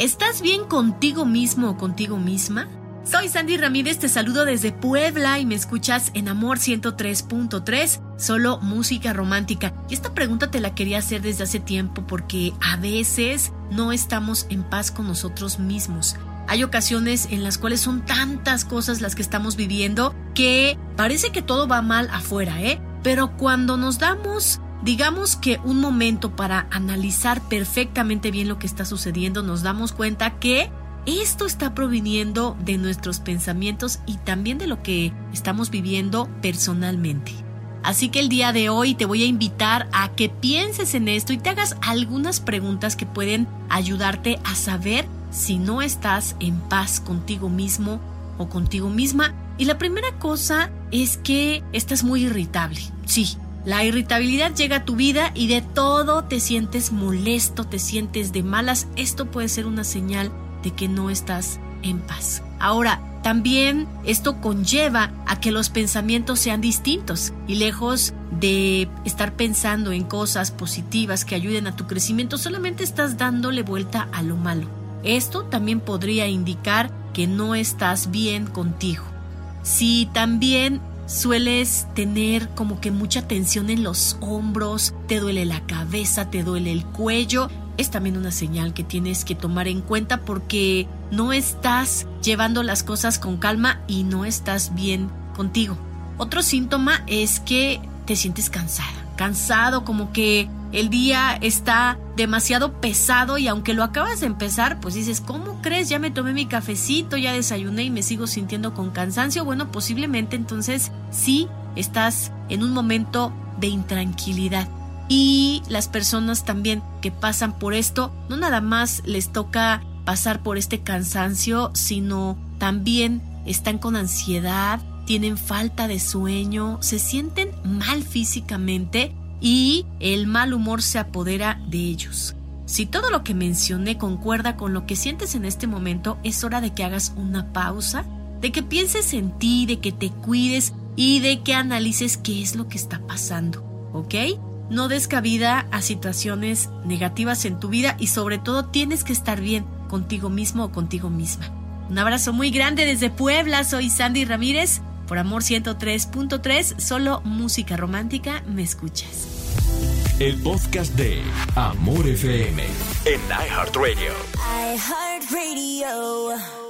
¿Estás bien contigo mismo o contigo misma? Soy Sandy Ramírez, te saludo desde Puebla y me escuchas en Amor 103.3, solo música romántica. Y esta pregunta te la quería hacer desde hace tiempo porque a veces no estamos en paz con nosotros mismos. Hay ocasiones en las cuales son tantas cosas las que estamos viviendo que parece que todo va mal afuera, ¿eh? Pero cuando nos damos digamos que un momento para analizar perfectamente bien lo que está sucediendo, nos damos cuenta que esto está proviniendo de nuestros pensamientos y también de lo que estamos viviendo personalmente. Así que el día de hoy te voy a invitar a que pienses en esto y te hagas algunas preguntas que pueden ayudarte a saber si no estás en paz contigo mismo o contigo misma. Y la primera cosa es que estás muy irritable. Sí, la irritabilidad llega a tu vida y de todo te sientes molesto, te sientes de malas. Esto puede ser una señal de que no estás en paz. Ahora, también esto conlleva a que los pensamientos sean distintos y lejos de estar pensando en cosas positivas que ayuden a tu crecimiento, solamente estás dándole vuelta a lo malo. Esto también podría indicar que no estás bien contigo. Si también sueles tener como que mucha tensión en los hombros, te duele la cabeza, te duele el cuello, es también una señal que tienes que tomar en cuenta porque no estás llevando las cosas con calma y no estás bien contigo. Otro síntoma es que te sientes cansada, cansado, como que el día está demasiado pesado y aunque lo acabas de empezar, pues dices, ¿cómo crees? Ya me tomé mi cafecito, ya desayuné y me sigo sintiendo con cansancio. Bueno, posiblemente entonces sí estás en un momento de intranquilidad. Y las personas también que pasan por esto, no nada más les toca pasar por este cansancio, sino también están con ansiedad, tienen falta de sueño, se sienten mal físicamente y el mal humor se apodera de ellos. Si todo lo que mencioné concuerda con lo que sientes en este momento, es hora de que hagas una pausa, de que pienses en ti, de que te cuides y de que analices qué es lo que está pasando, ¿ok? No des cabida a situaciones negativas en tu vida y sobre todo tienes que estar bien contigo mismo o contigo misma. Un abrazo muy grande desde Puebla, soy Sandy Ramírez. Por Amor 103.3, solo música romántica, me escuchas. El podcast de Amor FM en iHeartRadio. iHeartRadio.